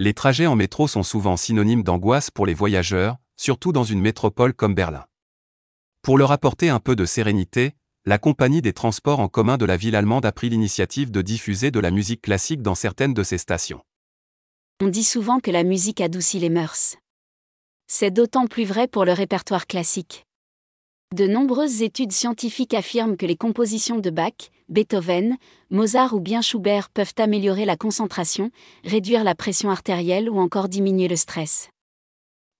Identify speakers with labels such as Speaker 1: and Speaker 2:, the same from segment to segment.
Speaker 1: Les trajets en métro sont souvent synonymes d'angoisse pour les voyageurs, surtout dans une métropole comme Berlin. Pour leur apporter un peu de sérénité, la compagnie des transports en commun de la ville allemande a pris l'initiative de diffuser de la musique classique dans certaines de ses stations.
Speaker 2: On dit souvent que la musique adoucit les mœurs. C'est d'autant plus vrai pour le répertoire classique. De nombreuses études scientifiques affirment que les compositions de Bach, Beethoven, Mozart ou bien Schubert peuvent améliorer la concentration, réduire la pression artérielle ou encore diminuer le stress.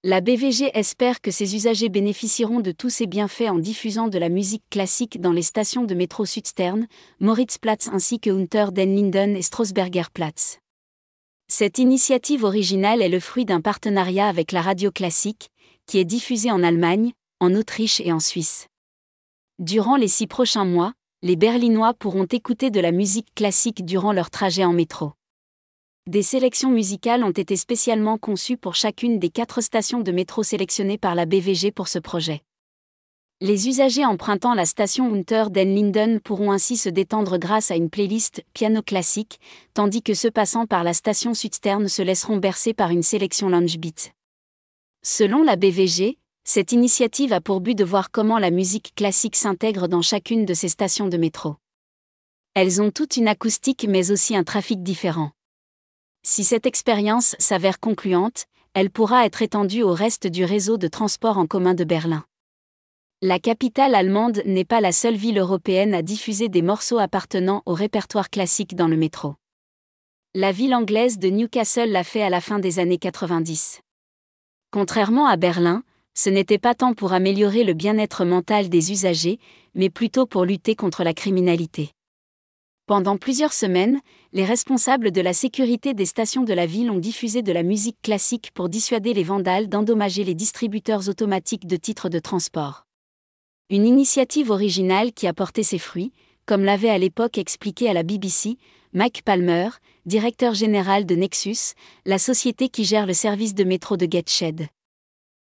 Speaker 2: La BVG espère que ses usagers bénéficieront de tous ces bienfaits en diffusant de la musique classique dans les stations de métro Südstern, Moritzplatz ainsi que Unter den Linden et Strausbergerplatz. Cette initiative originale est le fruit d'un partenariat avec la radio classique, qui est diffusée en Allemagne, en Autriche et en Suisse. Durant les six prochains mois, les Berlinois pourront écouter de la musique classique durant leur trajet en métro. Des sélections musicales ont été spécialement conçues pour chacune des quatre stations de métro sélectionnées par la BVG pour ce projet. Les usagers empruntant la station Unter den Linden pourront ainsi se détendre grâce à une playlist piano classique, tandis que ceux passant par la station Südstern se laisseront bercer par une sélection lounge beat. Selon la BVG, cette initiative a pour but de voir comment la musique classique s'intègre dans chacune de ces stations de métro. Elles ont toutes une acoustique mais aussi un trafic différent. Si cette expérience s'avère concluante, elle pourra être étendue au reste du réseau de transport en commun de Berlin. La capitale allemande n'est pas la seule ville européenne à diffuser des morceaux appartenant au répertoire classique dans le métro. La ville anglaise de Newcastle l'a fait à la fin des années 90. Contrairement à Berlin, ce n'était pas tant pour améliorer le bien-être mental des usagers, mais plutôt pour lutter contre la criminalité. Pendant plusieurs semaines, les responsables de la sécurité des stations de la ville ont diffusé de la musique classique pour dissuader les vandales d'endommager les distributeurs automatiques de titres de transport. Une initiative originale qui a porté ses fruits, comme l'avait à l'époque expliqué à la BBC, Mike Palmer, directeur général de Nexus, la société qui gère le service de métro de Gateshead.